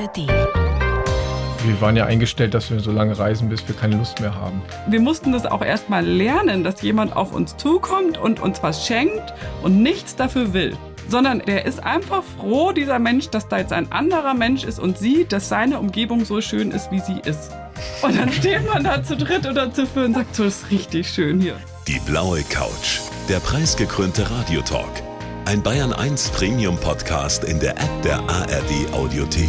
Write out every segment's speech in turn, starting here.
ARD. Wir waren ja eingestellt, dass wir so lange reisen, bis wir keine Lust mehr haben. Wir mussten das auch erstmal lernen, dass jemand auf uns zukommt und uns was schenkt und nichts dafür will. Sondern der ist einfach froh, dieser Mensch, dass da jetzt ein anderer Mensch ist und sieht, dass seine Umgebung so schön ist, wie sie ist. Und dann steht man da zu dritt oder zu viert und sagt, so ist richtig schön hier. Die blaue Couch, der preisgekrönte Radiotalk. Ein Bayern 1 Premium Podcast in der App der ARD Audiothek.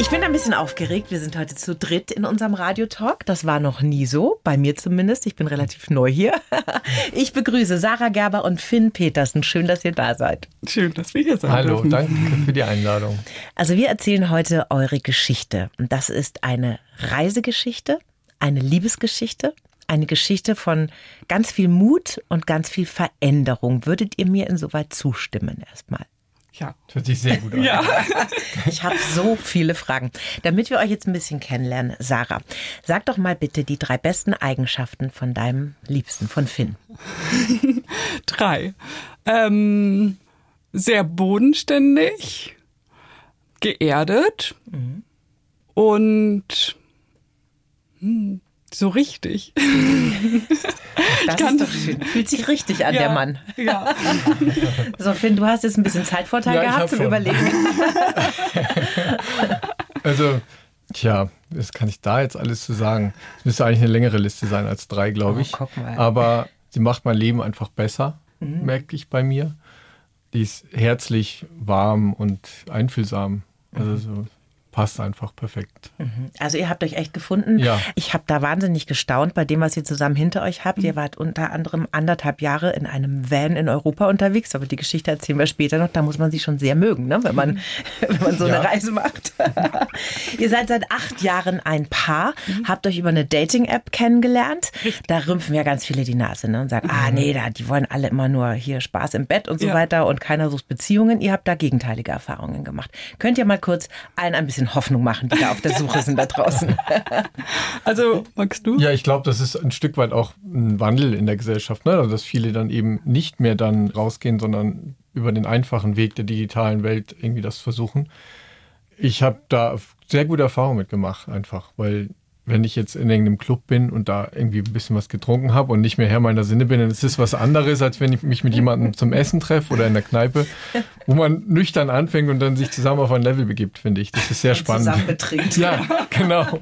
Ich bin ein bisschen aufgeregt. Wir sind heute zu dritt in unserem Radiotalk. Das war noch nie so, bei mir zumindest. Ich bin relativ neu hier. Ich begrüße Sarah Gerber und Finn Petersen. Schön, dass ihr da seid. Schön, dass wir hier sein Hallo, dürfen. danke für die Einladung. Also wir erzählen heute eure Geschichte. Und das ist eine Reisegeschichte, eine Liebesgeschichte, eine Geschichte von ganz viel Mut und ganz viel Veränderung. Würdet ihr mir insoweit zustimmen erstmal? Ja. Das hört sich sehr gut an. Ja. Ich habe so viele Fragen. Damit wir euch jetzt ein bisschen kennenlernen, Sarah, sag doch mal bitte die drei besten Eigenschaften von deinem Liebsten, von Finn. Drei. Ähm, sehr bodenständig, geerdet und hm, so richtig. Das kann- ist doch schön. Fühlt sich richtig an, Ja. der Mann. Ja. So, Finn, du hast jetzt ein bisschen Zeitvorteil Ja, gehabt hab zum schon. Überlegen. Also, tja, was kann ich da jetzt alles zu sagen? Es müsste eigentlich eine längere Liste sein als drei, glaube Oh, ich. mal. Aber sie macht mein Leben einfach besser, Mhm. merke ich bei mir. Die ist herzlich, warm und einfühlsam. Also so passt einfach perfekt. Also ihr habt euch echt gefunden. Ja. Ich habe da wahnsinnig gestaunt bei dem, was ihr zusammen hinter euch habt. Ihr wart unter anderem anderthalb Jahre in einem Van in Europa unterwegs, aber die Geschichte erzählen wir später noch. Da muss man sie schon sehr mögen, ne? wenn, man, wenn man so Ja. eine Reise macht. ihr seid seit acht Jahren ein Paar, habt euch über eine Dating-App kennengelernt. Da rümpfen ja ganz viele die Nase ne? und sagen, ah nee, da, die wollen alle immer nur hier Spaß im Bett und so Ja. weiter und keiner sucht Beziehungen. Ihr habt da gegenteilige Erfahrungen gemacht. Könnt ihr mal kurz allen ein bisschen Hoffnung machen, die da auf der Suche sind da draußen? Also, magst du? Ja, ich glaube, das ist ein Stück weit auch ein Wandel in der Gesellschaft, ne? also dass viele dann eben nicht mehr dann rausgehen, sondern über den einfachen Weg der digitalen Welt irgendwie das versuchen. Ich habe da sehr gute Erfahrungen mitgemacht, einfach, weil wenn ich jetzt in irgendeinem Club bin und da irgendwie ein bisschen was getrunken habe und nicht mehr Herr meiner Sinne bin, dann ist das was anderes, als wenn ich mich mit jemandem zum Essen treffe oder in der Kneipe, wo man nüchtern anfängt und dann sich zusammen auf ein Level begibt, finde ich. Das ist sehr spannend. Zusammen betrinkt. Ja, genau.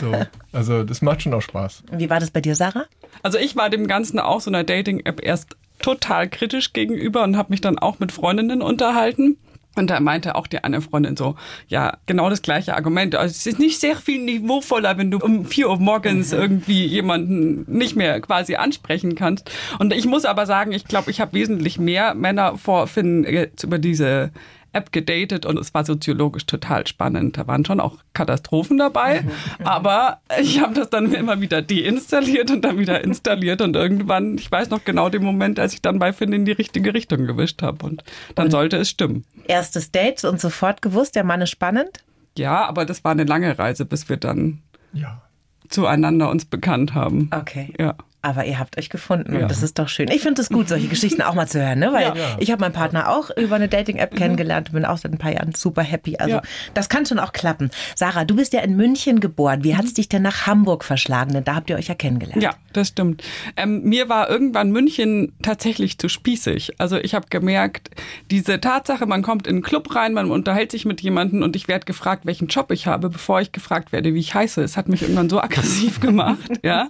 So, also das macht schon auch Spaß. Wie war das bei dir, Sarah? Also ich war dem Ganzen auch so einer Dating-App erst total kritisch gegenüber und habe mich dann auch mit Freundinnen unterhalten. Und da meinte auch die eine Freundin so, ja, genau das gleiche Argument. Also es ist nicht sehr viel niveauvoller, wenn du um 4 Uhr morgens irgendwie jemanden nicht mehr quasi ansprechen kannst. Und ich muss aber sagen, ich glaube, ich habe wesentlich mehr Männer vor Finn jetzt über diese App gedatet und es war soziologisch total spannend. Da waren schon auch Katastrophen dabei, aber ich habe das dann immer wieder deinstalliert und dann wieder installiert und irgendwann, ich weiß noch genau den Moment, als ich dann bei Finn in die richtige Richtung gewischt habe und dann sollte es stimmen. Erstes Date und sofort gewusst, der Mann ist spannend? Ja, aber das war eine lange Reise, bis wir dann Ja. zueinander uns bekannt haben. Okay. Ja. Aber ihr habt euch gefunden Ja. und das ist doch schön. Ich finde es gut, solche Geschichten auch mal zu hören, ne? weil Ja. ich habe meinen Partner auch über eine Dating-App kennengelernt und bin auch seit ein paar Jahren super happy. Also Ja. das kann schon auch klappen. Sarah, du bist ja in München geboren. Wie hat es dich denn nach Hamburg verschlagen? Denn da habt ihr euch ja kennengelernt. Ja, das stimmt. Ähm, mir war irgendwann München tatsächlich zu spießig. Also ich habe gemerkt, diese Tatsache, man kommt in einen Club rein, man unterhält sich mit jemandem und ich werde gefragt, welchen Job ich habe, bevor ich gefragt werde, wie ich heiße. Es hat mich irgendwann so aggressiv gemacht, ja,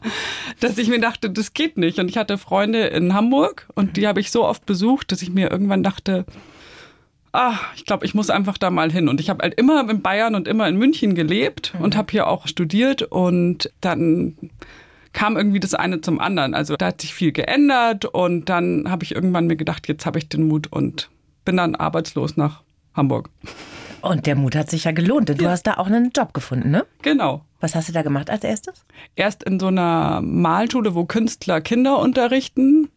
dass ich mir dachte, das geht nicht. Und ich hatte Freunde in Hamburg und die habe ich so oft besucht, dass ich mir irgendwann dachte, ah, ich glaube, ich muss einfach da mal hin. Und ich habe halt immer in Bayern und immer in München gelebt und habe hier auch studiert und dann kam irgendwie das eine zum anderen. Also da hat sich viel geändert und dann habe ich irgendwann mir gedacht, jetzt habe ich den Mut und bin dann arbeitslos nach Hamburg. Und der Mut hat sich ja gelohnt, denn du hast da auch einen Job gefunden, ne? Genau. Was hast du da gemacht als erstes? Erst in so einer Malschule, wo Künstler Kinder unterrichten,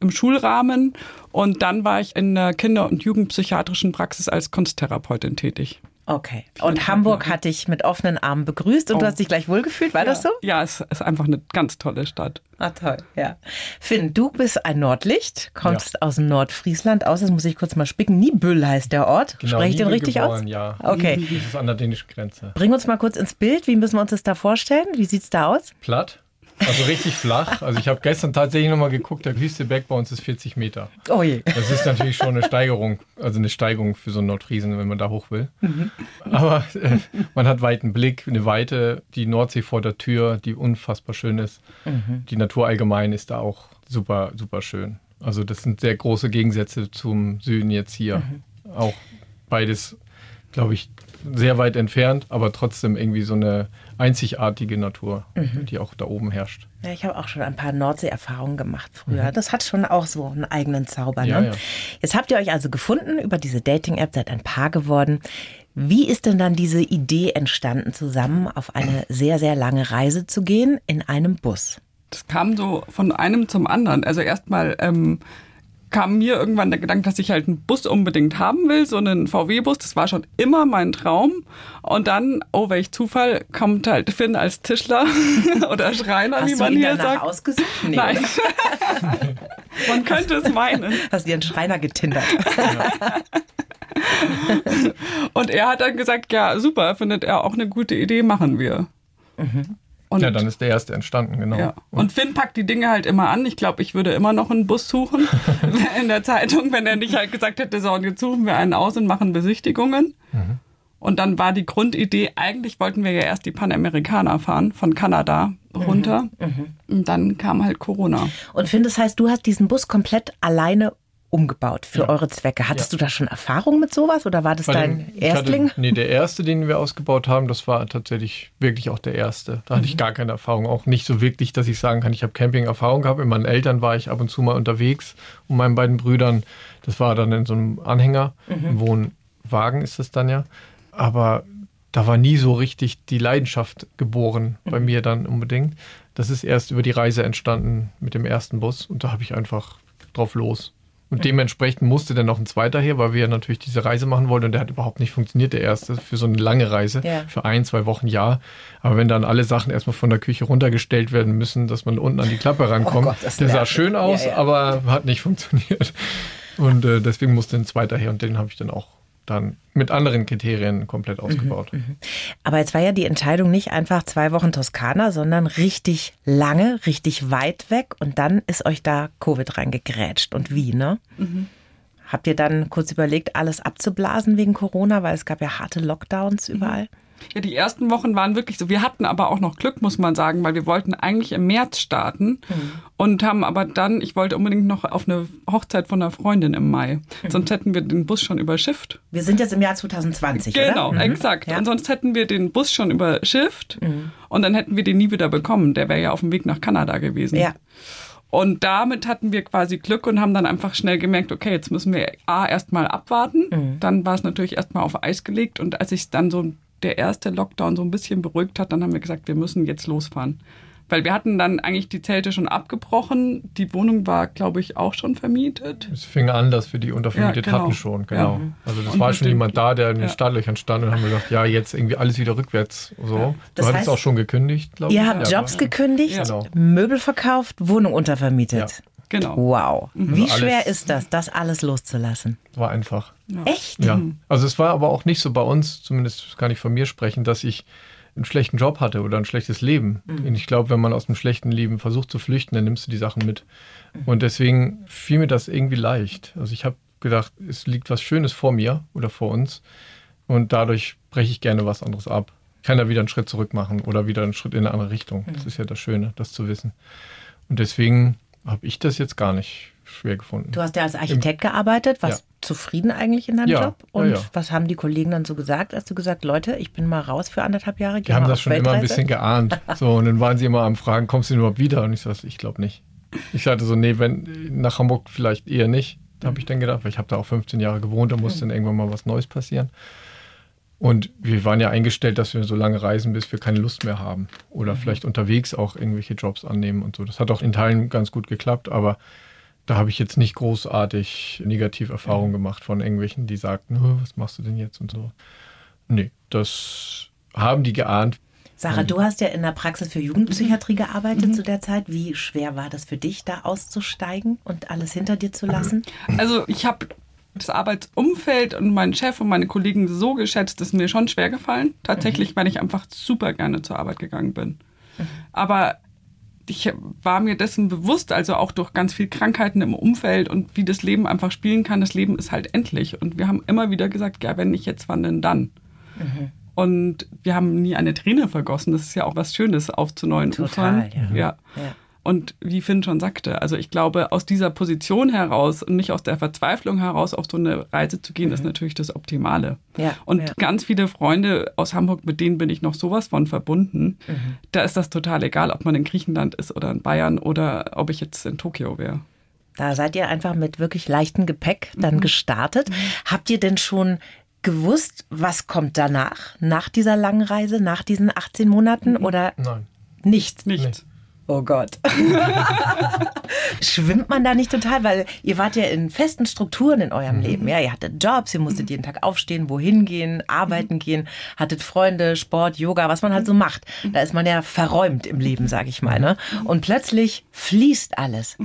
im Schulrahmen und dann war ich in der Kinder- und Jugendpsychiatrischen Praxis als Kunsttherapeutin tätig. Okay. Und Hamburg hat dich mit offenen Armen begrüßt und Oh. du hast dich gleich wohlgefühlt, war das so? Ja, es ist einfach eine ganz tolle Stadt. Ah, toll, ja. Finn, du bist ein Nordlicht, kommst aus dem Nordfriesland aus, das muss ich kurz mal spicken. Niebüll heißt der Ort. Spreche ich den richtig geboren, aus? Ja. Okay. Das ist an der dänischen Grenze. Bring uns mal kurz ins Bild. Wie müssen wir uns das da vorstellen? Wie sieht's da aus? Platt. Also richtig flach. Also ich habe gestern tatsächlich nochmal geguckt, der höchste Berg bei uns ist 40 Meter. Oh je. Das ist natürlich schon eine Steigerung, also eine Steigerung für so einen Nordfriesen, wenn man da hoch will. Aber äh, man hat weiten Blick, eine Weite, die Nordsee vor der Tür, die unfassbar schön ist. Die Natur allgemein ist da auch super, super schön. Also das sind sehr große Gegensätze zum Süden jetzt hier. Auch beides, glaube ich, sehr weit entfernt, aber trotzdem irgendwie so eine einzigartige Natur, die auch da oben herrscht. Ja, ich habe auch schon ein paar Nordsee-Erfahrungen gemacht früher. Das hat schon auch so einen eigenen Zauber. Ja, ne? ja. Jetzt habt ihr euch also gefunden über diese Dating-App, seid ein Paar geworden. Wie ist denn dann diese Idee entstanden, zusammen auf eine sehr, sehr lange Reise zu gehen in einem Bus? Das kam so von einem zum anderen. Also erstmal ähm, kam mir irgendwann der Gedanke, dass ich halt einen Bus unbedingt haben will, so einen VW-Bus. Das war schon immer mein Traum. Und dann, oh, welch Zufall, kommt halt Finn als Tischler oder Schreiner, wie Hast du man hier sagt. ausgesucht? Nee, Nein. man könnte es meinen. Hast dir einen Schreiner getindert? Und er hat dann gesagt, ja, super, findet er auch eine gute Idee, machen wir. Und, ja, dann ist der erste entstanden, genau. ja. und Finn packt die Dinge halt immer an. Ich glaube, ich würde immer noch einen Bus suchen in der Zeitung, wenn er nicht halt gesagt hätte, so, und jetzt suchen wir einen aus und machen Besichtigungen. Und dann war die Grundidee, eigentlich wollten wir ja erst die Panamerikaner fahren, von Kanada runter. Und dann kam halt Corona. Und Finn, das heißt, du hast diesen Bus komplett alleine umgebaut für Ja. eure Zwecke. Hattest Ja. du da schon Erfahrung mit sowas oder war das Bei dein dem- Erstling? Hatte, nee, der erste, den wir ausgebaut haben, das war tatsächlich wirklich auch der erste. Da hatte Mhm. ich gar keine Erfahrung. Auch nicht so wirklich, dass ich sagen kann, ich habe Camping-Erfahrung gehabt. Mit meinen Eltern war ich ab und zu mal unterwegs und meinen beiden Brüdern. Das war dann in so einem Anhänger, Mhm. im Wohnwagen ist es dann ja. Aber da war nie so richtig die Leidenschaft geboren bei Mhm. mir dann unbedingt. Das ist erst über die Reise entstanden mit dem ersten Bus und da habe ich einfach drauf los. Und dementsprechend musste dann noch ein zweiter her, weil wir natürlich diese Reise machen wollten und der hat überhaupt nicht funktioniert, der erste, für so eine lange Reise, Ja. für ein, zwei Wochen, ja. Aber wenn dann alle Sachen erstmal von der Küche runtergestellt werden müssen, dass man unten an die Klappe rankommt, Gott, das der sah schön aus, Ja, ja. aber hat nicht funktioniert. Und äh, deswegen musste ein zweiter her und den habe ich dann auch dann mit anderen Kriterien komplett Mhm, ausgebaut. Aber jetzt war ja die Entscheidung nicht einfach zwei Wochen Toskana, sondern richtig lange, richtig weit weg und dann ist euch da Covid reingegrätscht. Und wie, ne? Habt ihr dann kurz überlegt, alles abzublasen wegen Corona, weil es gab ja harte Lockdowns überall? Ja, die ersten Wochen waren wirklich so. Wir hatten aber auch noch Glück, muss man sagen, weil wir wollten eigentlich im März starten und haben aber dann, ich wollte unbedingt noch auf eine Hochzeit von einer Freundin im Mai. Sonst hätten wir den Bus schon überschifft. Wir sind jetzt im Jahr 2020, Genau, oder? Mhm. exakt. Ja. Und sonst hätten wir den Bus schon überschifft und dann hätten wir den nie wieder bekommen. Der wäre ja auf dem Weg nach Kanada gewesen. Ja. Und damit hatten wir quasi Glück und haben dann einfach schnell gemerkt, okay, jetzt müssen wir A erstmal abwarten. Mhm. Dann war es natürlich erstmal auf Eis gelegt und als sich dann so der erste Lockdown so ein bisschen beruhigt hat, dann haben wir gesagt, wir müssen jetzt losfahren. Weil wir hatten dann eigentlich die Zelte schon abgebrochen. Die Wohnung war, glaube ich, auch schon vermietet. Es fing an, dass wir die untervermietet Ja, genau. hatten schon, genau. Ja. Also das Und war schon jemand da, der in den Ja. Startlöchern stand und haben gesagt, ja, jetzt irgendwie alles wieder rückwärts. So. Das du hattest heißt, auch schon gekündigt, glaube ich. Ihr habt Ja, Jobs ja. gekündigt, Ja. Genau. Möbel verkauft, Wohnung untervermietet. Genau. Wow. Wie Also schwer ist das, das alles loszulassen? War einfach. Echt? Ja. Also es war aber auch nicht so bei uns, zumindest kann ich von mir sprechen, dass ich einen schlechten Job hatte oder ein schlechtes Leben. Und ich glaube, wenn man aus einem schlechten Leben versucht zu flüchten, dann nimmst du die Sachen mit. Und deswegen fiel mir das irgendwie leicht. Also ich habe gedacht, es liegt was Schönes vor mir oder vor uns und dadurch breche ich gerne was anderes ab. Ich kann da wieder einen Schritt zurück machen oder wieder einen Schritt in eine andere Richtung. Das ist ja das Schöne, das zu wissen. Und deswegen habe ich das jetzt gar nicht schwer gefunden. Du hast ja als Architekt gearbeitet, warst Ja. zufrieden eigentlich in deinem Ja, Job? Und ja. was haben die Kollegen dann so gesagt? Hast du gesagt, Leute, ich bin mal raus für anderthalb Jahre? Die haben das schon immer ein Weltreise? bisschen geahnt. So, und dann waren sie immer am Fragen, kommst du denn überhaupt wieder? Und ich sagte, ich glaube nicht. Ich sagte so, nee, wenn nach Hamburg vielleicht eher nicht. Da habe ich dann gedacht, weil ich habe da auch 15 Jahre gewohnt, da muss dann irgendwann mal was Neues passieren. Und wir waren ja eingestellt, dass wir so lange reisen, bis wir keine Lust mehr haben. Oder vielleicht unterwegs auch irgendwelche Jobs annehmen und so. Das hat auch in Teilen ganz gut geklappt, aber da habe ich jetzt nicht großartig Negativerfahrungen gemacht von irgendwelchen, die sagten, was machst du denn jetzt und so. Nee, das haben die geahnt. Sarah, du hast ja in der Praxis für Jugendpsychiatrie gearbeitet mhm. zu der Zeit. Wie schwer war das für dich, da auszusteigen und alles hinter dir zu lassen? Also ich habe das Arbeitsumfeld und meinen Chef und meine Kollegen so geschätzt, ist mir schon schwer gefallen. Tatsächlich, mhm. weil ich einfach super gerne zur Arbeit gegangen bin. Mhm. Aber ich war mir dessen bewusst, also auch durch ganz viel Krankheiten im Umfeld und wie das Leben einfach spielen kann. Das Leben ist halt endlich. Und wir haben immer wieder gesagt, ja, wenn nicht jetzt, wann denn dann? Mhm. Und wir haben nie eine Träne vergossen. Das ist ja auch was Schönes auf zu neuen Total, Ufern. Ja. ja. ja. Und wie Finn schon sagte, also ich glaube, aus dieser Position heraus und nicht aus der Verzweiflung heraus auf so eine Reise zu gehen, mhm. ist natürlich das Optimale. Ja, und ja. ganz viele Freunde aus Hamburg, mit denen bin ich noch sowas von verbunden. Mhm. Da ist das total egal, ob man in Griechenland ist oder in Bayern oder ob ich jetzt in Tokio wäre. Da seid ihr einfach mit wirklich leichtem Gepäck dann mhm. gestartet. Habt ihr denn schon gewusst, was kommt danach, nach dieser langen Reise, nach diesen 18 Monaten mhm. oder Nein. nichts? Nichts. Oh Gott. Schwimmt man da nicht total? Weil ihr wart ja in festen Strukturen in eurem mhm. Leben. Ja, ihr hattet Jobs, ihr musstet jeden Tag aufstehen, wohin gehen, arbeiten mhm. gehen, hattet Freunde, Sport, Yoga, was man halt so macht. Da ist man ja verräumt im Leben, sag ich mal. Ne? Und plötzlich fließt alles.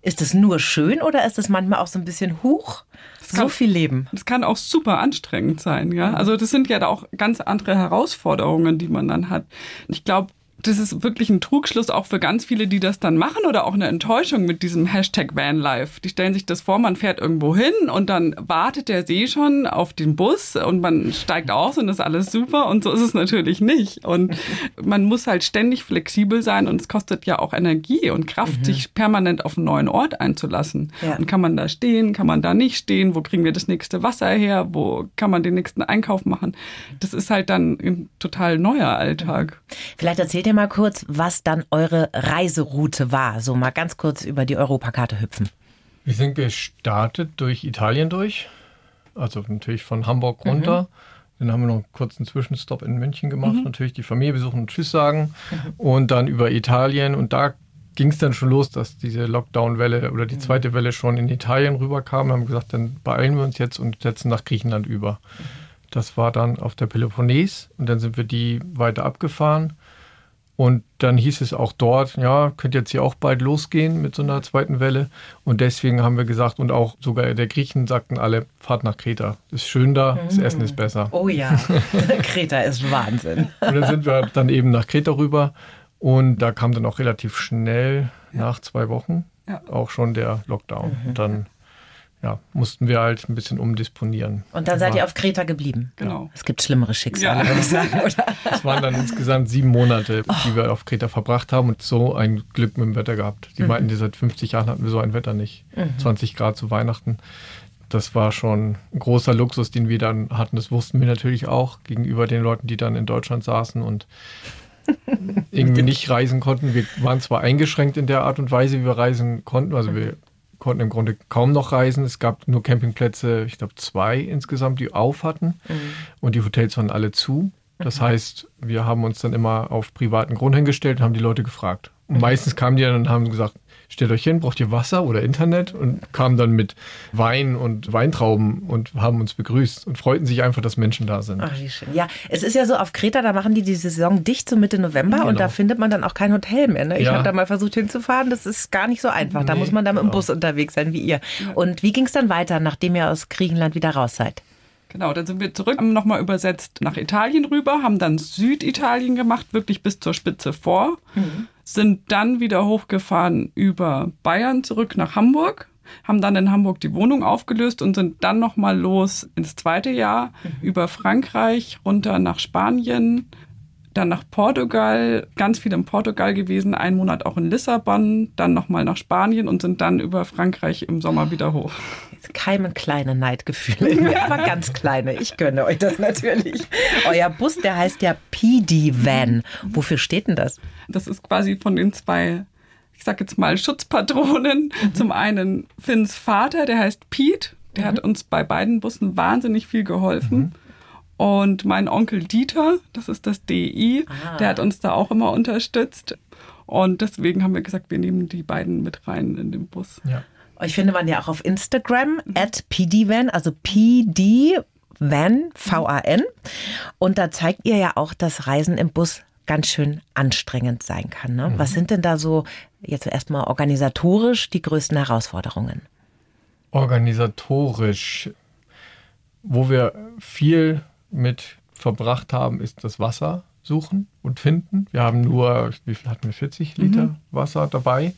Ist es nur schön oder ist es manchmal auch so ein bisschen hoch? so viel Leben. Das kann auch super anstrengend sein, ja. Also das sind ja auch ganz andere Herausforderungen, die man dann hat. Ich glaube, das ist wirklich ein Trugschluss auch für ganz viele, die das dann machen oder auch eine Enttäuschung mit diesem Hashtag Vanlife. Die stellen sich das vor, man fährt irgendwo hin und dann wartet der See schon auf den Bus und man steigt aus und ist alles super und so ist es natürlich nicht. Und man muss halt ständig flexibel sein und es kostet ja auch Energie und Kraft, mhm. sich permanent auf einen neuen Ort einzulassen. Ja. Und kann man da stehen, kann man da nicht stehen, wo kriegen wir das nächste Wasser her, wo kann man den nächsten Einkauf machen. Das ist halt dann ein total neuer Alltag. Vielleicht erzählt ihr mal kurz, was dann eure Reiseroute war. So mal ganz kurz über die Europakarte hüpfen. Wir sind gestartet durch Italien durch. Also natürlich von Hamburg runter. Mhm. Dann haben wir noch einen kurzen Zwischenstopp in München gemacht. Mhm. Natürlich die Familie besuchen und Tschüss sagen. Mhm. Und dann über Italien. Und da ging es dann schon los, dass diese Lockdown-Welle oder die mhm. zweite Welle schon in Italien rüberkam. Wir haben gesagt, dann beeilen wir uns jetzt und setzen nach Griechenland über. Mhm. Das war dann auf der Peloponnes und dann sind wir die weiter abgefahren. Und dann hieß es auch dort, ja, könnte jetzt hier auch bald losgehen mit so einer zweiten Welle. Und deswegen haben wir gesagt, und auch sogar der Griechen sagten alle, fahrt nach Kreta. Ist schön da, das mhm. Essen ist besser. Oh ja, Kreta ist Wahnsinn. und dann sind wir dann eben nach Kreta rüber. Und da kam dann auch relativ schnell, ja. nach zwei Wochen, ja. auch schon der Lockdown. Mhm. Und dann ja, mussten wir halt ein bisschen umdisponieren. Und dann seid ihr auf Kreta geblieben. Genau. Es gibt schlimmere Schicksale, ja. würde ich sagen, oder? Es waren dann insgesamt sieben Monate, die wir auf Kreta verbracht haben und so ein Glück mit dem Wetter gehabt. Die mhm. meinten, seit 50 Jahren hatten wir so ein Wetter nicht. Mhm. 20 Grad zu Weihnachten. Das war schon ein großer Luxus, den wir dann hatten. Das wussten wir natürlich auch gegenüber den Leuten, die dann in Deutschland saßen und irgendwie nicht reisen konnten. Wir waren zwar eingeschränkt in der Art und Weise, wie wir reisen konnten. Also wir konnten im Grunde kaum noch reisen. Es gab nur Campingplätze, ich glaube zwei insgesamt, die auf hatten. Mhm. Und die Hotels waren alle zu. Das mhm. heißt, wir haben uns dann immer auf privaten Grund hingestellt und haben die Leute gefragt. Und mhm. meistens kamen die dann und haben gesagt, stellt euch hin, braucht ihr Wasser oder Internet? Und kamen dann mit Wein und Weintrauben und haben uns begrüßt und freuten sich einfach, dass Menschen da sind. Ach, wie schön. Ja, es ist ja so, auf Kreta, da machen die die Saison dicht so Mitte November genau. und da findet man dann auch kein Hotel mehr. Ne? Ich ja. habe da mal versucht hinzufahren, das ist gar nicht so einfach. Da nee, muss man dann mit dem Bus unterwegs sein, wie ihr. Und wie ging es dann weiter, nachdem ihr aus Griechenland wieder raus seid? Genau, dann sind wir zurück, haben nochmal übersetzt nach Italien rüber, haben dann Süditalien gemacht, wirklich bis zur Spitze vor. Mhm sind dann wieder hochgefahren über Bayern zurück nach Hamburg, haben dann in Hamburg die Wohnung aufgelöst und sind dann nochmal los ins zweite Jahr mhm. über Frankreich runter nach Spanien, dann nach Portugal, ganz viel in Portugal gewesen, einen Monat auch in Lissabon, dann nochmal nach Spanien und sind dann über Frankreich im Sommer wieder hoch. Keimen kleine Neidgefühle in mir, aber ganz kleine. Ich gönne euch das natürlich. Euer Bus, der heißt ja PD Van. Wofür steht denn das? Das ist quasi von den zwei ich sag jetzt mal Schutzpatronen. Mhm. Zum einen Finns Vater, der heißt Pete. Der mhm. hat uns bei beiden Bussen wahnsinnig viel geholfen. Mhm. Und mein Onkel Dieter, das ist das DI, ah. der hat uns da auch immer unterstützt. Und deswegen haben wir gesagt, wir nehmen die beiden mit rein in den Bus. Ja. Euch findet man ja auch auf Instagram at pdvan, also pd Van, V-A-N. Und da zeigt ihr ja auch, dass Reisen im Bus ganz schön anstrengend sein kann. Ne? Was sind denn da so jetzt erstmal organisatorisch die größten Herausforderungen? Organisatorisch, wo wir viel mit verbracht haben, ist das Wasser suchen und finden. Wir haben nur, wie viel hatten wir, 40 Liter Wasser dabei.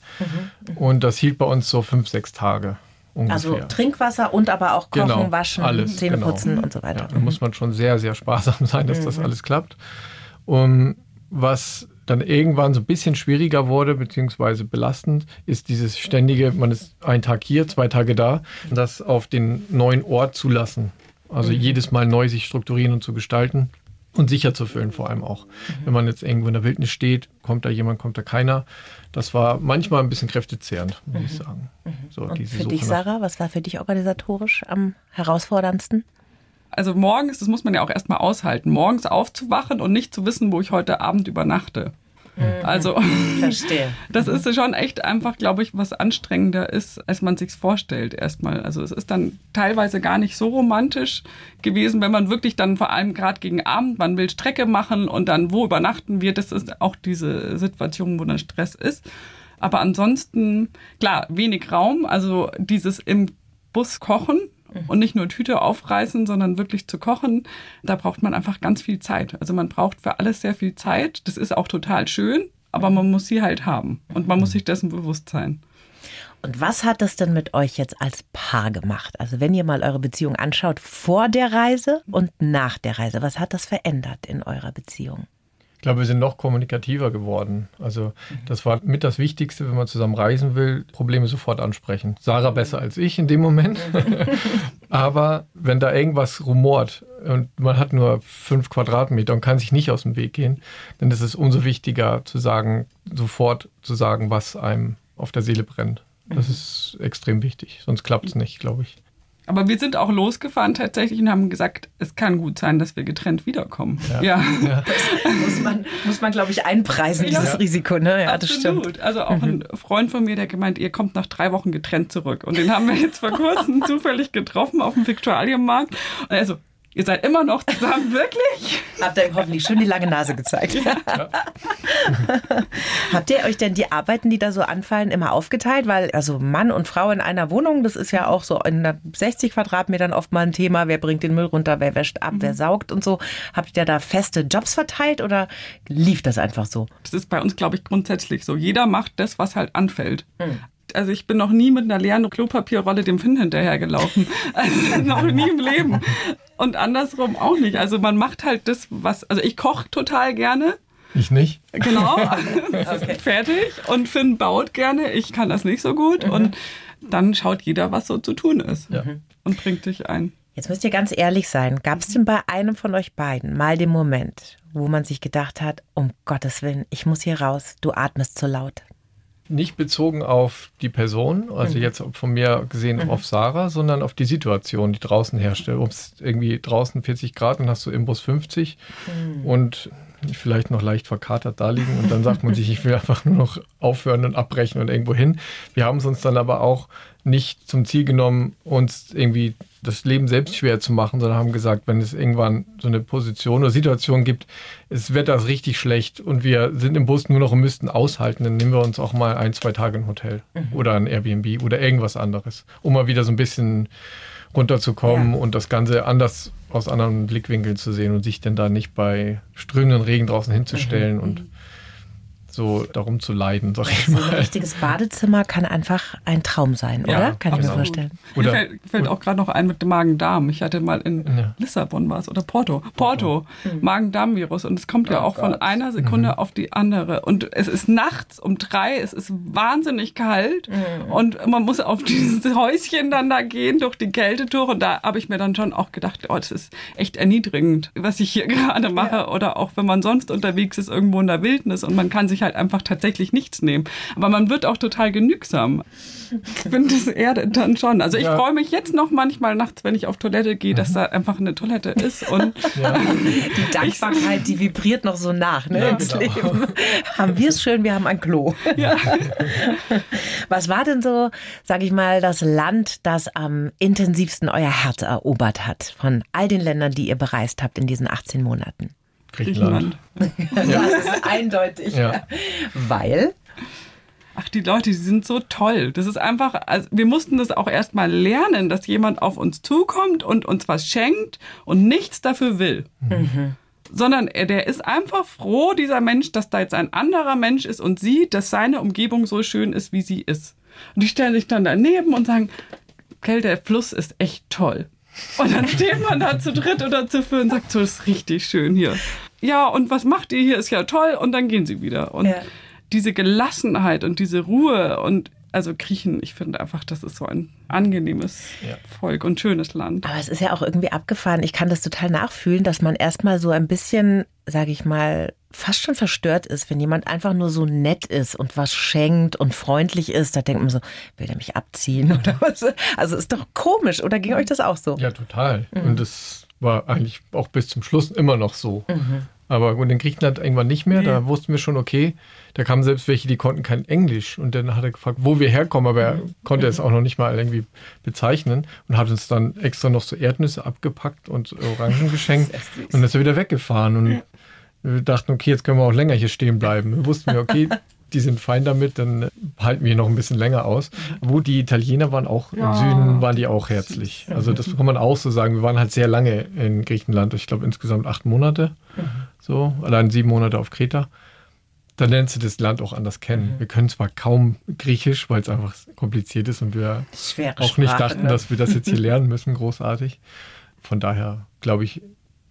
Und das hielt bei uns so fünf, sechs Tage ungefähr. Also Trinkwasser und aber auch Kochen, Genau, Waschen, alles, Zähne genau. putzen und so weiter. Ja, da muss man schon sehr, sehr sparsam sein, dass das alles klappt. Um, was dann irgendwann so ein bisschen schwieriger wurde, beziehungsweise belastend, ist dieses ständige, man ist einen Tag hier, zwei Tage da, das auf den neuen Ort zulassen. Also jedes Mal neu sich strukturieren und zu gestalten und sicher zu füllen vor allem auch. Wenn man jetzt irgendwo in der Wildnis steht, kommt da jemand, kommt da keiner. Das war manchmal ein bisschen kräftezehrend, muss ich sagen. So, Und diese für Suche dich, Sarah, was war für dich organisatorisch am herausforderndsten? Also morgens, das muss man ja auch erstmal aushalten, morgens aufzuwachen und nicht zu wissen, wo ich heute Abend übernachte. Also Verstehe. das ist schon echt einfach, glaube ich, was anstrengender ist, als man sich's vorstellt erstmal. Also es ist dann teilweise gar nicht so romantisch gewesen, wenn man wirklich dann vor allem gerade gegen Abend, man will Strecke machen und dann wo übernachten wir, das ist auch diese Situation, wo dann Stress ist. Aber ansonsten, klar, wenig Raum, also dieses im Bus kochen und nicht nur Tüte aufreißen, sondern wirklich zu kochen, da braucht man einfach ganz viel Zeit. Also man braucht für alles sehr viel Zeit. Das ist auch total schön, aber man muss sie halt haben und man muss sich dessen bewusst sein. Und was hat das denn mit euch jetzt als Paar gemacht? Also wenn ihr mal eure Beziehung anschaut, vor der Reise und nach der Reise, was hat das verändert in eurer Beziehung? Ich glaube, wir sind noch kommunikativer geworden. Also das war mit das Wichtigste, wenn man zusammen reisen will, Probleme sofort ansprechen. Sarah besser als ich in dem Moment. Aber wenn da irgendwas rumort und man hat nur fünf Quadratmeter und kann sich nicht aus dem Weg gehen, dann ist es umso wichtiger zu sagen, sofort zu sagen, was einem auf der Seele brennt. Das ist extrem wichtig. Sonst klappt es nicht, glaube ich. Aber wir sind auch losgefahren tatsächlich und haben gesagt, es kann gut sein, dass wir getrennt wiederkommen. Ja, Muss man, muss man glaube ich, einpreisen, Ja. dieses Risiko, ne? Ja, das absolut. stimmt. Also auch ein Freund von mir, der gemeint, ihr kommt nach drei Wochen getrennt zurück. Und den haben wir jetzt vor kurzem zufällig getroffen auf dem Viktualienmarkt. Und er so, ihr seid immer noch zusammen, wirklich? Habt ihr ihm hoffentlich schön die lange Nase gezeigt. Habt ihr euch denn die Arbeiten, die da so anfallen, immer aufgeteilt? Weil also Mann und Frau in einer Wohnung, das ist ja auch so in 60 Quadratmetern oft mal ein Thema. Wer bringt den Müll runter, wer wäscht ab, wer saugt und so. Habt ihr da feste Jobs verteilt oder lief das einfach so? Das ist bei uns, glaube ich, grundsätzlich so. Jeder macht das, was halt anfällt. Also ich bin noch nie mit einer leeren Klopapierrolle dem Finn hinterhergelaufen. Also noch nie im Leben. Und andersrum auch nicht. Also man macht halt das, was. Also ich koche total gerne. Ich nicht. Genau. Fertig. Und Finn baut gerne. Ich kann das nicht so gut. Und dann schaut jeder, was so zu tun ist. Ja. Und bringt sich ein. Jetzt müsst ihr ganz ehrlich sein. Gab es denn bei einem von euch beiden mal den Moment, wo man sich gedacht hat, um Gottes Willen, ich muss hier raus, du atmest zu laut? Nicht bezogen auf die Person, also jetzt von mir gesehen auf Sarah, sondern auf die Situation, die draußen herrscht. Ob es irgendwie draußen 40 Grad und hast du im Bus 50 und vielleicht noch leicht verkatert da liegen und dann sagt man sich, ich will einfach nur noch aufhören und abbrechen und irgendwo hin. Wir haben es uns dann aber auch nicht zum Ziel genommen, uns irgendwie das Leben selbst schwer zu machen, sondern haben gesagt, wenn es irgendwann so eine Position oder Situation gibt, es wird das richtig schlecht und wir sind im Bus nur noch und müssten aushalten, dann nehmen wir uns auch mal ein, zwei Tage ein Hotel oder ein Airbnb oder irgendwas anderes, um mal wieder so ein bisschen runterzukommen Ja. und das Ganze anders aus anderen Blickwinkeln zu sehen und sich denn da nicht bei strömenden Regen draußen hinzustellen und so darum zu leiden, sag ich So ein mal. richtiges Badezimmer kann einfach ein Traum sein, Ja, oder? Kann ich mir absolut. vorstellen. Mir Oder- fällt, fällt auch gerade noch ein mit dem Magen-Darm. Ich hatte mal in Ja. Lissabon war es oder Porto. Porto, Mhm. Magen-Darm-Virus. Und es kommt ja Oh auch von Gott. einer Sekunde auf die andere. Und es ist nachts um drei, es ist wahnsinnig kalt. Mhm. Und man muss auf dieses Häuschen dann da gehen durch die Kälte durch. Und da habe ich mir dann schon auch gedacht, oh, das ist echt erniedrigend, was ich hier gerade mache. Oder auch wenn man sonst unterwegs ist, irgendwo in der Wildnis und man kann sich ich halt einfach tatsächlich nichts nehmen. Aber man wird auch total genügsam. Ich finde, das erdet dann schon. Also ich Ja. freue mich jetzt noch manchmal nachts, wenn ich auf Toilette gehe, dass da einfach eine Toilette ist. Und Die Dankbarkeit, die vibriert noch so nach ne, Ja, ins genau. Leben. Haben wir es schön, wir haben ein Klo. ja. Was war denn so, sag ich mal, das Land, das am intensivsten euer Herz erobert hat? Von all den Ländern, die ihr bereist habt in diesen 18 Monaten. Griechenland. Griechenland. Das ist eindeutig. Ja. Weil? Ach, die Leute, die sind so toll. Das ist einfach, also wir mussten das auch erst mal lernen, dass jemand auf uns zukommt und uns was schenkt und nichts dafür will. Sondern er, der ist einfach froh, dieser Mensch, dass da jetzt ein anderer Mensch ist und sieht, dass seine Umgebung so schön ist, wie sie ist. Und die stellen sich dann daneben und sagen, Kell, der Fluss ist echt toll. Und dann steht man da zu dritt oder zu viert und sagt, so, das ist richtig schön hier. Ja, und was macht ihr hier? Ist ja toll. Und dann gehen sie wieder. Und Ja. diese Gelassenheit und diese Ruhe und also Griechen, ich finde einfach, das ist so ein angenehmes Ja. Volk und schönes Land. Aber es ist ja auch irgendwie abgefahren. Ich kann das total nachfühlen, dass man erstmal so ein bisschen, sage ich mal, fast schon verstört ist, wenn jemand einfach nur so nett ist und was schenkt und freundlich ist. Da denkt man so, will der mich abziehen oder was? Also ist doch komisch. Oder ging euch das auch so? Ja, total. Und das war eigentlich auch bis zum Schluss immer noch so. Aber gut, in Griechenland irgendwann nicht mehr. Da wussten wir schon, okay, da kamen selbst welche, die konnten kein Englisch. Und dann hat er gefragt, wo wir herkommen, aber er konnte es auch noch nicht mal irgendwie bezeichnen und hat uns dann extra noch so Erdnüsse abgepackt und Orangen geschenkt. Und dann ist er wieder weggefahren. Und wir dachten, okay, jetzt können wir auch länger hier stehen bleiben. Wir wussten wir, okay, die sind fein damit, dann halten wir hier noch ein bisschen länger aus. Wo die Italiener waren auch, Ja. im Süden waren die auch herzlich. Also das kann man auch so sagen. Wir waren halt sehr lange in Griechenland. Ich glaube insgesamt acht Monate. So, allein sieben Monate auf Kreta. Dann lernst du das Land auch anders kennen. Wir können zwar kaum Griechisch, weil es einfach kompliziert ist und wir auch nicht Sprache, dachten, ne? dass wir das jetzt hier lernen müssen, großartig. Von daher, glaube ich,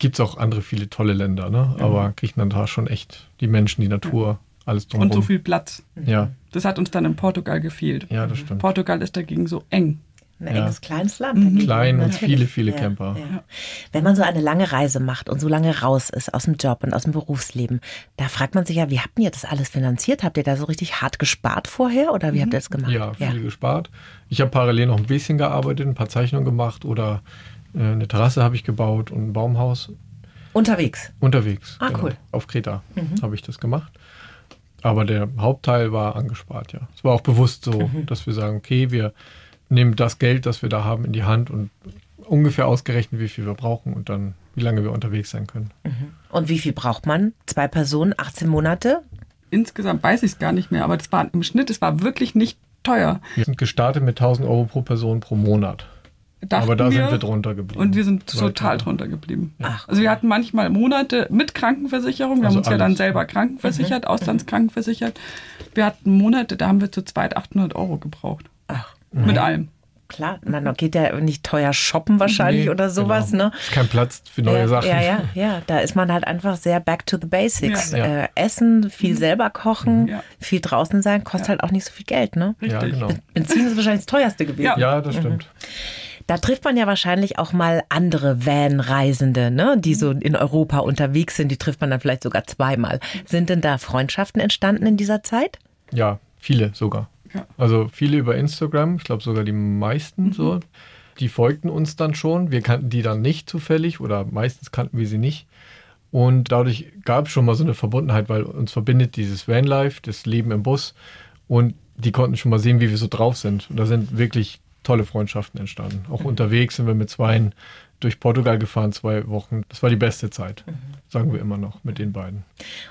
gibt es auch andere viele tolle Länder. Ne? Aber Griechenland hat schon echt die Menschen, die Natur, alles drumherum. Und so viel Platz. Ja, Das hat uns dann in Portugal gefehlt. ja, das stimmt. Portugal ist dagegen so eng. Ein Ja. enges, kleines Land. dagegen. Klein und viele, viele Ja, Camper. ja. Wenn man so eine lange Reise macht und so lange raus ist aus dem Job und aus dem Berufsleben, da fragt man sich ja, wie habt ihr das alles finanziert? Habt ihr da so richtig hart gespart vorher oder wie habt ihr das gemacht? Ja, viel gespart. Ich habe parallel noch ein bisschen gearbeitet, ein paar Zeichnungen gemacht oder eine Terrasse habe ich gebaut und ein Baumhaus Unterwegs. unterwegs. Ah, cool. Auf Kreta habe ich das gemacht. Aber der Hauptteil war angespart, ja. Es war auch bewusst so, dass wir sagen, okay, wir nehmen das Geld, das wir da haben, in die Hand und ungefähr ausgerechnet, wie viel wir brauchen und dann, wie lange wir unterwegs sein können. Und wie viel braucht man? Zwei Personen, 18 Monate? Insgesamt weiß ich es gar nicht mehr, aber das war im Schnitt, es war wirklich nicht teuer. Wir sind gestartet mit 1000 Euro pro Person pro Monat. Dachten Aber da sind wir drunter geblieben. Und wir sind Weiter. total drunter geblieben. Ach, Also wir hatten manchmal Monate mit Krankenversicherung. Wir Also haben uns ja dann alles. selber krankenversichert, auslandskrankenversichert. Wir hatten Monate, da haben wir zu zweit 800 Euro gebraucht. Ach, Mit allem. klar. Man geht ja nicht teuer shoppen wahrscheinlich Nee, oder sowas, genau. ne? Ist kein Platz für neue ja, Sachen. Ja, ja, ja. Da ist man halt einfach sehr back to the basics. Ja. Ja. Äh, Essen, viel selber kochen, Ja. viel draußen sein, kostet halt auch nicht so viel Geld, ne? Ja, Richtig. genau. Benzin ist wahrscheinlich das teuerste gewesen. Ja. Ja, das stimmt. Da trifft man ja wahrscheinlich auch mal andere Van-Reisende, ne? die so in Europa unterwegs sind. Die trifft man dann vielleicht sogar zweimal. Sind denn da Freundschaften entstanden in dieser Zeit? Ja, viele sogar. Ja. Also viele über Instagram, ich glaube sogar die meisten so. Die folgten uns dann schon. Wir kannten die dann nicht zufällig oder meistens kannten wir sie nicht. Und dadurch gab es schon mal so eine Verbundenheit, weil uns verbindet dieses Vanlife, das Leben im Bus. Und die konnten schon mal sehen, wie wir so drauf sind. Und da sind wirklich tolle Freundschaften entstanden. Auch unterwegs sind wir mit zweien durch Portugal gefahren, zwei Wochen. Das war die beste Zeit, sagen wir immer noch mit den beiden.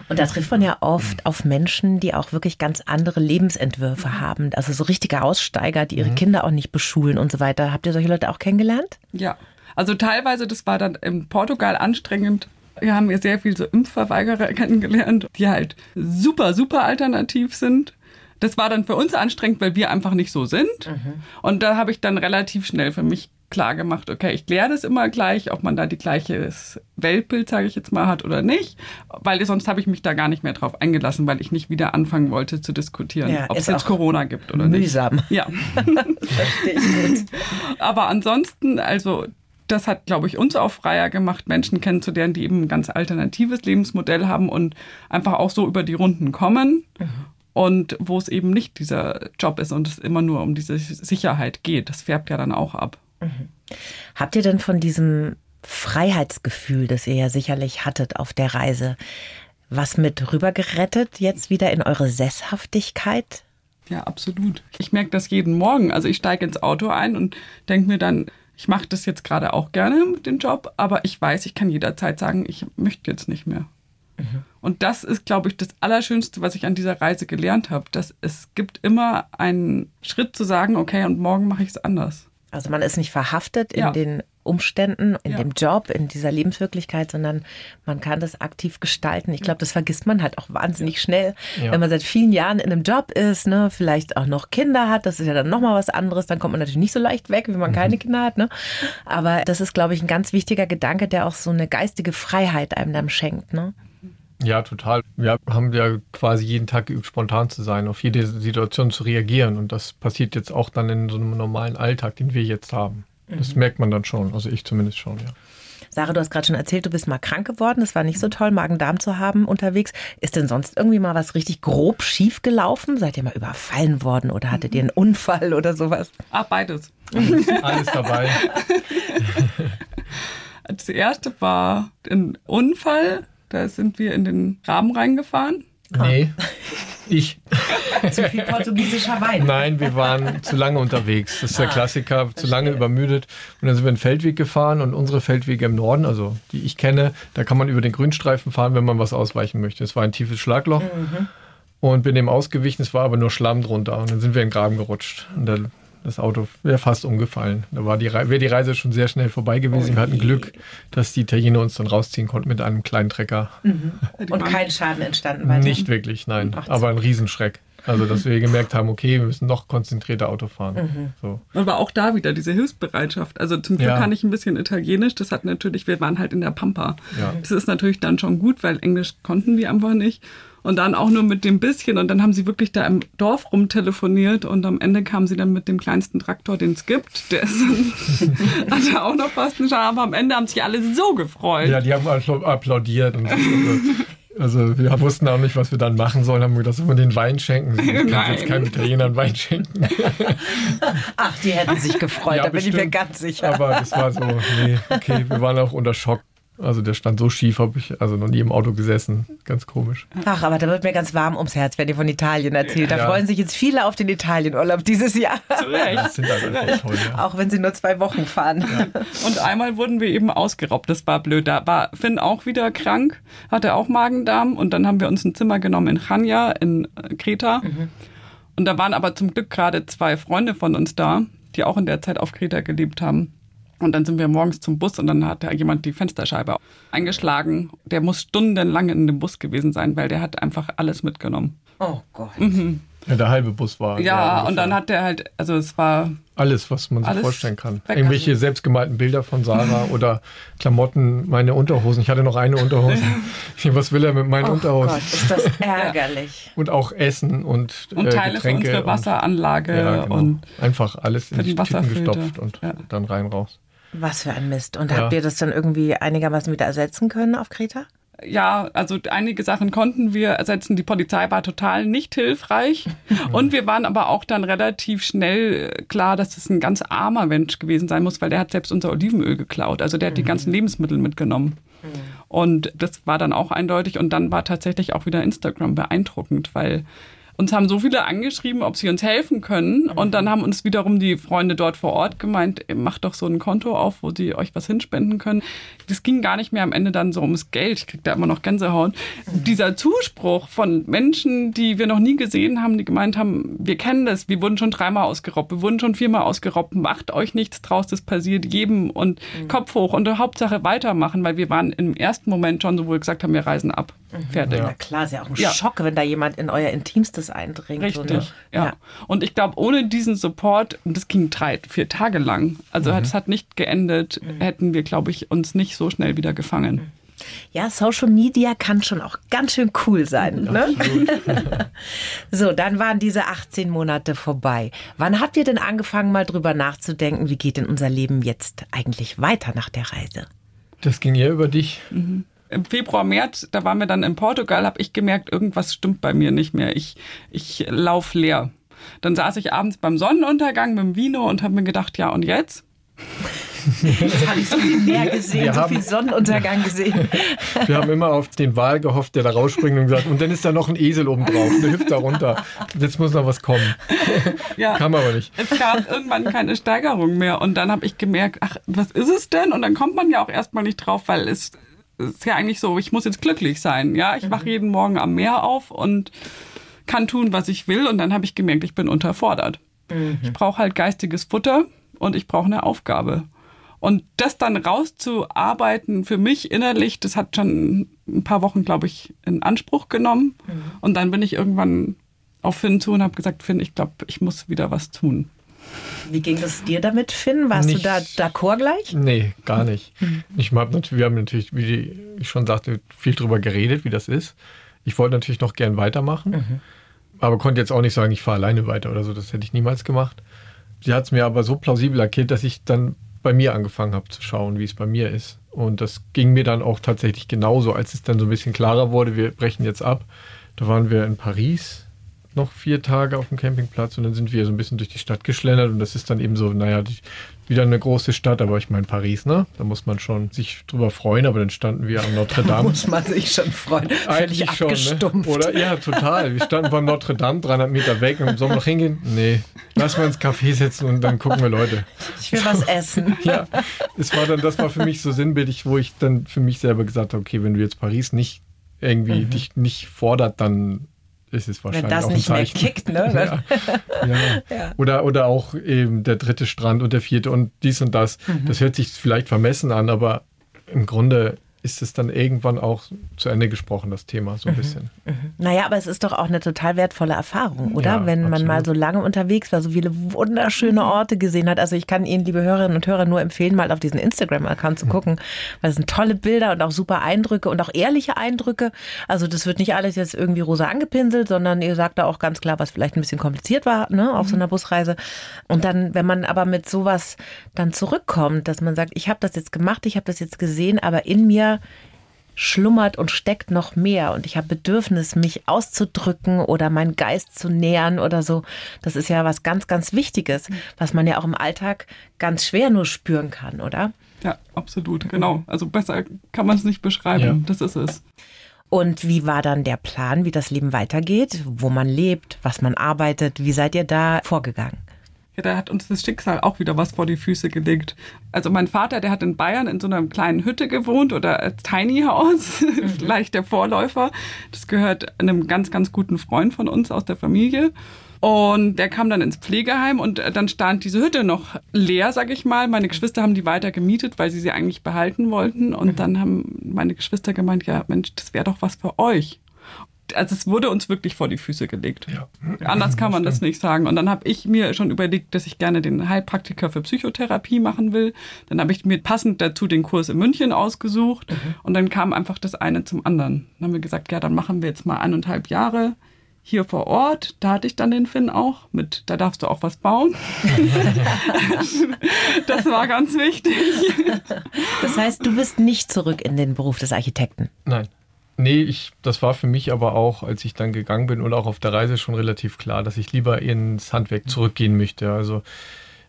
Und da trifft man ja oft auf Menschen, die auch wirklich ganz andere Lebensentwürfe haben. Also so richtige Aussteiger, die ihre Kinder auch nicht beschulen und so weiter. Habt ihr solche Leute auch kennengelernt? Ja. Also teilweise, das war dann in Portugal anstrengend. Wir haben hier sehr viel so Impfverweigerer kennengelernt, die halt super, super alternativ sind. Das war dann für uns anstrengend, weil wir einfach nicht so sind. Und da habe ich dann relativ schnell für mich klar gemacht, okay, ich kläre das immer gleich, ob man da die gleiche Weltbild, sage ich jetzt mal, hat oder nicht. Weil sonst habe ich mich da gar nicht mehr drauf eingelassen, weil ich nicht wieder anfangen wollte zu diskutieren, Ja, ob es jetzt Corona gibt oder nicht. Mühsam. Ja. Verstehe ich gut. Aber ansonsten, also das hat, glaube ich, uns auch freier gemacht, Menschen kennenzulernen, die eben ein ganz alternatives Lebensmodell haben und einfach auch so über die Runden kommen. Mhm. Und wo es eben nicht dieser Job ist und es immer nur um diese Sicherheit geht. Das färbt ja dann auch ab. Mhm. Habt ihr denn von diesem Freiheitsgefühl, das ihr ja sicherlich hattet auf der Reise, was mit rübergerettet jetzt wieder in eure Sesshaftigkeit? Ja, absolut. Ich merke das jeden Morgen. Also ich steige ins Auto ein und denke mir dann, ich mache das jetzt gerade auch gerne mit dem Job, aber ich weiß, ich kann jederzeit sagen, ich möchte jetzt nicht mehr. Mhm. Und das ist, glaube ich, das Allerschönste, was ich an dieser Reise gelernt habe, dass es gibt immer einen Schritt zu sagen, okay, und morgen mache ich es anders. Also man ist nicht verhaftet in ja. den Umständen, in ja. dem Job, in dieser Lebenswirklichkeit, sondern man kann das aktiv gestalten. Ich glaube, das vergisst man halt auch wahnsinnig schnell, ja. wenn man seit vielen Jahren in einem Job ist, ne, vielleicht auch noch Kinder hat, das ist ja dann nochmal was anderes, dann kommt man natürlich nicht so leicht weg, wenn man mhm. keine Kinder hat. Ne? Aber das ist, glaube ich, ein ganz wichtiger Gedanke, der auch so eine geistige Freiheit einem dann schenkt. Ne? Ja, total. Wir haben ja quasi jeden Tag geübt, spontan zu sein, auf jede Situation zu reagieren. Und das passiert jetzt auch dann in so einem normalen Alltag, den wir jetzt haben. Das mhm. merkt man dann schon, also ich zumindest schon, ja. Sarah, du hast gerade schon erzählt, du bist mal krank geworden. Das war nicht so toll, Magen-Darm zu haben unterwegs. Ist denn sonst irgendwie mal was richtig grob schief gelaufen? Seid ihr mal überfallen worden oder hattet ihr einen Unfall oder sowas? Ah, beides. Alles dabei. Das erste war ein Unfall. Da sind wir in den Rahmen reingefahren. Nee. Ich. zu viel portugiesischer Wein. Nein, wir waren zu lange unterwegs. Das ist der ah, Klassiker, zu lange übermüdet. Und dann sind wir einen Feldweg gefahren und unsere Feldwege im Norden, also die ich kenne, da kann man über den Grünstreifen fahren, wenn man was ausweichen möchte. Es war ein tiefes Schlagloch. Mhm. Und bin dem ausgewichen, es war aber nur Schlamm drunter. Und dann sind wir in den Graben gerutscht. Und da das Auto wäre fast umgefallen. Da war die, wäre die Reise schon sehr schnell vorbei gewesen. Oh wir hatten Glück, dass die Italiener uns dann rausziehen konnten mit einem kleinen Trecker. Mhm. Und kein Schaden entstanden weiter? Nicht wirklich, nein. Aber ein Riesenschreck. Also, dass wir gemerkt haben, okay, wir müssen noch konzentrierter Auto fahren. Mhm. So. Aber auch da wieder diese Hilfsbereitschaft. Also zum Glück ja. kann ich ein bisschen Italienisch. Das hat natürlich, wir waren halt in der Pampa. Ja. Das ist natürlich dann schon gut, weil Englisch konnten die einfach nicht und dann auch nur mit dem bisschen. Und dann haben sie wirklich da im Dorf rumtelefoniert und am Ende kamen sie dann mit dem kleinsten Traktor, den es gibt. Der ist, hatte auch noch fast einen Charme, aber am Ende haben sich alle so gefreut. Ja, die haben applaudiert. Und also wir wussten auch nicht, was wir dann machen sollen, haben wir gedacht, wir den Wein schenken. Ich kann jetzt keinem Italiener einen Wein schenken. Ach, die hätten sich gefreut, ja, da bin bestimmt. ich mir ganz sicher. Aber das war so, nee, okay, wir waren auch unter Schock. Also der stand so schief, habe ich also noch nie im Auto gesessen. Ganz komisch. Ach, aber da wird mir ganz warm ums Herz, wenn ihr von Italien erzählt. Da ja. freuen sich jetzt viele auf den Italienurlaub dieses Jahr. Zu Recht. Das sind halt toll, ja. Auch wenn sie nur zwei Wochen fahren. Ja. Und einmal wurden wir eben ausgeraubt. Das war blöd. Da war Finn auch wieder krank, hatte auch Magen-Darm. Und dann haben wir uns ein Zimmer genommen in Chania, in äh, Kreta. Mhm. Und da waren aber zum Glück gerade zwei Freunde von uns da, die auch in der Zeit auf Kreta gelebt haben. Und dann sind wir morgens zum Bus und dann hat da jemand die Fensterscheibe eingeschlagen. Der muss stundenlang in dem Bus gewesen sein, weil der hat einfach alles mitgenommen. Oh Gott. Mhm. Ja, der halbe Bus war. Ja, und dann hat der halt, also es war. Alles, was man sich vorstellen kann. Irgendwelche selbstgemalten Bilder von Sarah oder Klamotten, meine Unterhosen. Ich hatte noch eine Unterhose. was will er mit meinen oh Unterhosen? Gott, ist das ärgerlich. und auch Essen und, und äh, Teile Getränke. Für unsere Wasseranlage. Und, ja, genau. und Einfach alles in die Tüten gestopft und ja. dann rein raus. Was für ein Mist. Und ja. habt ihr das dann irgendwie einigermaßen wieder ersetzen können auf Kreta? ja, also einige Sachen konnten wir ersetzen. Die Polizei war total nicht hilfreich. Und wir waren aber auch dann relativ schnell klar, dass es ein ganz armer Mensch gewesen sein muss, weil der hat selbst unser Olivenöl geklaut. Also der hat die mhm. ganzen Lebensmittel mitgenommen. Mhm. Und das war dann auch eindeutig. Und dann war tatsächlich auch wieder Instagram beeindruckend, weil uns haben so viele angeschrieben, ob sie uns helfen können. Mhm. Und dann haben uns wiederum die Freunde dort vor Ort gemeint, macht doch so ein Konto auf, wo sie euch was hinspenden können. Das ging gar nicht mehr am Ende dann so ums Geld. Ich krieg da immer noch Gänsehaut. Mhm. Dieser Zuspruch von Menschen, die wir noch nie gesehen haben, die gemeint haben, wir kennen das, wir wurden schon dreimal ausgeraubt, wir wurden schon viermal ausgeraubt, macht euch nichts draus, das passiert jedem und mhm. Kopf hoch und Hauptsache weitermachen, weil wir waren im ersten Moment schon so, wo wir gesagt haben, wir reisen ab. Mhm. Fertig. Ja, klar, ist ja auch ein ja. Schock, wenn da jemand in euer Intimstes eindringt. Richtig, so, ne? ja. ja. Und ich glaube, ohne diesen Support, und das ging drei, vier Tage lang, also mhm. es hat nicht geendet, mhm. hätten wir, glaube ich, uns nicht so schnell wieder gefangen. Ja, Social Media kann schon auch ganz schön cool sein. Ne? so, dann waren diese 18 Monate vorbei. Wann habt ihr denn angefangen, mal drüber nachzudenken, wie geht denn unser Leben jetzt eigentlich weiter nach der Reise? Das ging ja über dich. Mhm. Im Februar, März, da waren wir dann in Portugal, habe ich gemerkt, irgendwas stimmt bei mir nicht mehr. Ich, ich lauf leer. Dann saß ich abends beim Sonnenuntergang mit dem Vino und habe mir gedacht, ja und jetzt? Jetzt habe ich so viel mehr gesehen, wir so haben, viel Sonnenuntergang gesehen. Wir haben immer auf den Wal gehofft, der da rausspringt und gesagt, und dann ist da noch ein Esel oben drauf, der hüpft da runter. Jetzt muss noch was kommen. Ja, Kam aber nicht. Es gab irgendwann keine Steigerung mehr und dann habe ich gemerkt, ach, was ist es denn? Und dann kommt man ja auch erstmal nicht drauf, weil es ist ja eigentlich so, ich muss jetzt glücklich sein. Ja, ich wache mhm. jeden Morgen am Meer auf und kann tun, was ich will. Und dann habe ich gemerkt, ich bin unterfordert. Mhm. Ich brauche halt geistiges Futter und ich brauche eine Aufgabe. Und das dann rauszuarbeiten für mich innerlich, das hat schon ein paar Wochen, glaube ich, in Anspruch genommen. Mhm. Und dann bin ich irgendwann auf Finn zu und habe gesagt, Finn, ich glaube, ich muss wieder was tun. Wie ging es dir damit, Finn? Warst nicht, du da d'accord gleich? Nee, gar nicht. Mhm. Ich hab, wir haben natürlich, wie ich schon sagte, viel darüber geredet, wie das ist. Ich wollte natürlich noch gern weitermachen, mhm. aber konnte jetzt auch nicht sagen, ich fahre alleine weiter oder so. Das hätte ich niemals gemacht. Sie hat es mir aber so plausibel erklärt, dass ich dann bei mir angefangen habe zu schauen, wie es bei mir ist. Und das ging mir dann auch tatsächlich genauso, als es dann so ein bisschen klarer wurde, wir brechen jetzt ab. Da waren wir in Paris noch vier Tage auf dem Campingplatz und dann sind wir so ein bisschen durch die Stadt geschlendert und das ist dann eben so, naja, die, wieder eine große Stadt, aber ich meine Paris, ne? Da muss man schon sich drüber freuen, aber dann standen wir am Notre Dame. Da muss man sich schon freuen. Eigentlich schon, ne? Oder? Ja, total. Wir standen beim Notre Dame, 300 Meter weg und sollen wir noch hingehen? Nee, lass mal ins Café setzen und dann gucken wir Leute. Ich will was essen. Ja, es war dann, das war für mich so sinnbildlich, wo ich dann für mich selber gesagt habe, okay, wenn du jetzt Paris nicht irgendwie mhm. dich nicht fordert, dann ist es wahrscheinlich Wenn das auch nicht mehr kickt, ne? ja. Ja. ja. Oder, oder auch eben der dritte Strand und der vierte und dies und das. Mhm. Das hört sich vielleicht vermessen an, aber im Grunde ist es dann irgendwann auch zu Ende gesprochen, das Thema, so ein mhm. bisschen. Mhm. Naja, aber es ist doch auch eine total wertvolle Erfahrung, oder? Ja, Wenn man absolut. mal so lange unterwegs war, so viele wunderschöne Orte gesehen hat. Also ich kann Ihnen, liebe Hörerinnen und Hörer, nur empfehlen, mal auf diesen Instagram-Account zu mhm. gucken, weil es sind tolle Bilder und auch super Eindrücke und auch ehrliche Eindrücke. Also das wird nicht alles jetzt irgendwie rosa angepinselt, sondern ihr sagt da auch ganz klar, was vielleicht ein bisschen kompliziert war, ne, auf mhm. so einer Busreise. Und dann, wenn man aber mit sowas dann zurückkommt, dass man sagt, ich habe das jetzt gemacht, ich habe das jetzt gesehen, aber in mir schlummert und steckt noch mehr und ich habe Bedürfnis, mich auszudrücken oder meinen Geist zu nähern oder so. Das ist ja was ganz, ganz Wichtiges, was man ja auch im Alltag ganz schwer nur spüren kann, oder? Ja, absolut, genau. Also besser kann man es nicht beschreiben. Ja. Das ist es. Und wie war dann der Plan, wie das Leben weitergeht, wo man lebt, was man arbeitet? Wie seid ihr da vorgegangen? Da hat uns das Schicksal auch wieder was vor die Füße gelegt. Also mein Vater, der hat in Bayern in so einer kleinen Hütte gewohnt oder Tiny House, mhm. vielleicht der Vorläufer. Das gehört einem ganz, ganz guten Freund von uns aus der Familie. Und der kam dann ins Pflegeheim und dann stand diese Hütte noch leer, sag ich mal. Meine Geschwister haben die weiter gemietet, weil sie sie eigentlich behalten wollten. Und mhm. dann haben meine Geschwister gemeint, ja Mensch, das wäre doch was für euch also es wurde uns wirklich vor die Füße gelegt. Ja. Anders kann man das nicht sagen. Und dann habe ich mir schon überlegt, dass ich gerne den Heilpraktiker für Psychotherapie machen will. Dann habe ich mir passend dazu den Kurs in München ausgesucht. Mhm. Und dann kam einfach das eine zum anderen. Dann haben wir gesagt, ja, dann machen wir jetzt mal eineinhalb Jahre hier vor Ort. Da hatte ich dann den Finn auch mit, da darfst du auch was bauen. das war ganz wichtig. Das heißt, du bist nicht zurück in den Beruf des Architekten. Nein. Nee, ich, das war für mich aber auch, als ich dann gegangen bin und auch auf der Reise schon relativ klar, dass ich lieber ins Handwerk zurückgehen möchte. Also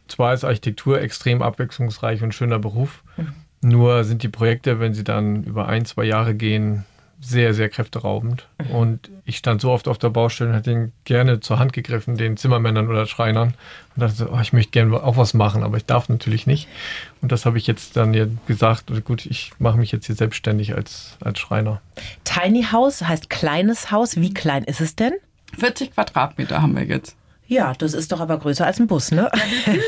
zwar ist Architektur extrem abwechslungsreich und schöner Beruf, mhm. nur sind die Projekte, wenn sie dann über ein, zwei Jahre gehen, sehr, sehr kräfteraubend. Und ich stand so oft auf der Baustelle und hätte ihn gerne zur Hand gegriffen, den Zimmermännern oder Schreinern. Und dachte, oh, ich möchte gerne auch was machen, aber ich darf natürlich nicht. Und das habe ich jetzt dann ja gesagt, gut, ich mache mich jetzt hier selbstständig als, als Schreiner. Tiny House heißt kleines Haus. Wie klein ist es denn? 40 Quadratmeter haben wir jetzt. Ja, das ist doch aber größer als ein Bus, ne?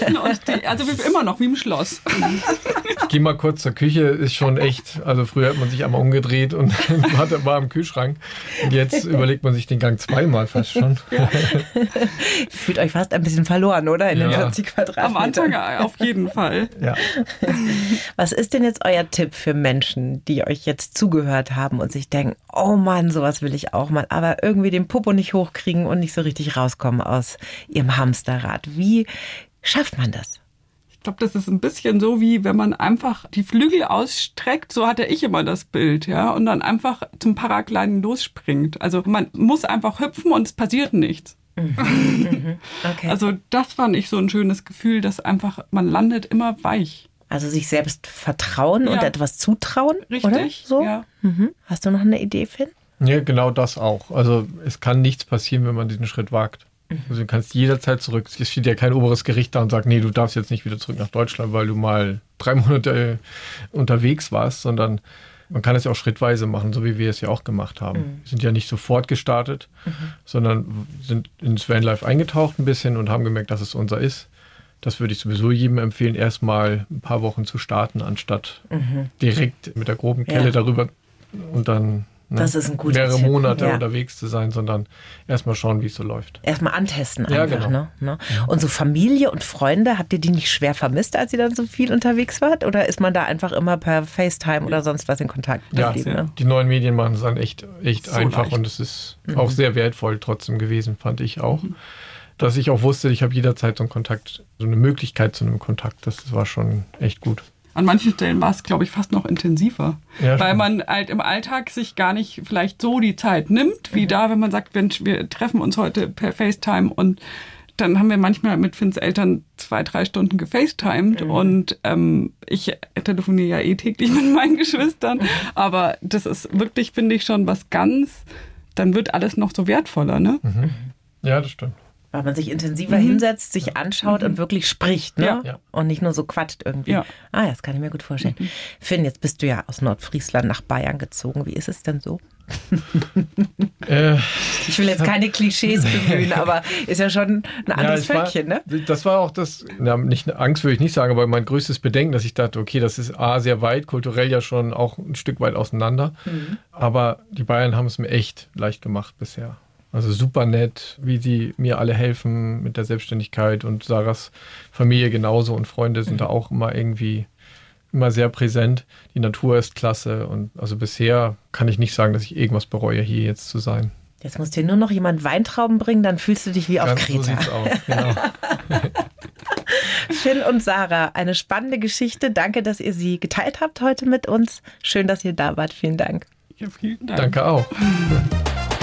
Ja, die, also immer noch wie im Schloss. geh mal kurz zur Küche, ist schon echt, also früher hat man sich einmal umgedreht und war im Kühlschrank. Und jetzt überlegt man sich den Gang zweimal fast schon. Ja. Fühlt euch fast ein bisschen verloren, oder? In ja. den 40 Quadratmetern. Am Anfang auf jeden Fall. Ja. Was ist denn jetzt euer Tipp für Menschen, die euch jetzt zugehört haben und sich denken, oh Mann, sowas will ich auch mal, aber irgendwie den Popo nicht hochkriegen und nicht so richtig rauskommen aus ihrem Hamsterrad? Wie schafft man das? Ich glaube, das ist ein bisschen so, wie wenn man einfach die Flügel ausstreckt, so hatte ich immer das Bild, ja, und dann einfach zum Paragliden losspringt. Also man muss einfach hüpfen und es passiert nichts. Mhm. Mhm. Okay. Also das fand ich so ein schönes Gefühl, dass einfach man landet immer weich. Also sich selbst vertrauen ja. und etwas zutrauen, Richtig, oder? So? Ja. Mhm. Hast du noch eine Idee, Finn? Ja, genau das auch. Also es kann nichts passieren, wenn man diesen Schritt wagt. Also du kannst jederzeit zurück. Es steht ja kein oberes Gericht da und sagt, nee, du darfst jetzt nicht wieder zurück nach Deutschland, weil du mal drei Monate äh, unterwegs warst, sondern man kann es ja auch schrittweise machen, so wie wir es ja auch gemacht haben. Mhm. Wir sind ja nicht sofort gestartet, mhm. sondern sind ins Vanlife eingetaucht ein bisschen und haben gemerkt, dass es unser ist. Das würde ich sowieso jedem empfehlen, erstmal ein paar Wochen zu starten, anstatt mhm. direkt mit der groben Kelle ja. darüber und dann? Das ist ein guter Mehrere Tipp. Monate ja. unterwegs zu sein, sondern erstmal schauen, wie es so läuft. Erstmal antesten einfach. Ja, genau. ne? ne? Und so Familie und Freunde, habt ihr die nicht schwer vermisst, als ihr dann so viel unterwegs wart? Oder ist man da einfach immer per FaceTime oder sonst was in Kontakt geblieben? Ja, ne? die neuen Medien machen es dann echt, echt so einfach leicht. und es ist mhm. auch sehr wertvoll trotzdem gewesen, fand ich auch. Mhm. Dass ich auch wusste, ich habe jederzeit so einen Kontakt, so eine Möglichkeit zu einem Kontakt. Das war schon echt gut. An manchen Stellen war es, glaube ich, fast noch intensiver. Ja, weil man halt im Alltag sich gar nicht vielleicht so die Zeit nimmt, wie mhm. da, wenn man sagt, Mensch, wir treffen uns heute per FaceTime und dann haben wir manchmal mit Finns Eltern zwei, drei Stunden gefacetimed mhm. und ähm, ich telefoniere ja eh täglich mit meinen Geschwistern, aber das ist wirklich, finde ich, schon was ganz, dann wird alles noch so wertvoller, ne? Mhm. Ja, das stimmt weil man sich intensiver mhm. hinsetzt, sich anschaut mhm. und wirklich spricht, ne? Ja. Und nicht nur so quatscht irgendwie. Ja. Ah, ja, das kann ich mir gut vorstellen. Mhm. Finn, jetzt bist du ja aus Nordfriesland nach Bayern gezogen. Wie ist es denn so? äh, ich will jetzt keine Klischees bemühen, aber ist ja schon ein anderes ja, Völkchen, ne? Das war auch das, ja, nicht Angst würde ich nicht sagen, aber mein größtes Bedenken, dass ich dachte, okay, das ist A, sehr weit, kulturell ja schon auch ein Stück weit auseinander. Mhm. Aber die Bayern haben es mir echt leicht gemacht bisher. Also super nett, wie sie mir alle helfen mit der Selbstständigkeit und Sarahs Familie genauso und Freunde sind mhm. da auch immer irgendwie immer sehr präsent. Die Natur ist klasse und also bisher kann ich nicht sagen, dass ich irgendwas bereue, hier jetzt zu sein. Jetzt muss dir nur noch jemand Weintrauben bringen, dann fühlst du dich wie auf Ganz Kreta. So sieht's aus, genau. Phil und Sarah, eine spannende Geschichte. Danke, dass ihr sie geteilt habt heute mit uns. Schön, dass ihr da wart. Vielen Dank. Ja, vielen Dank. Danke auch.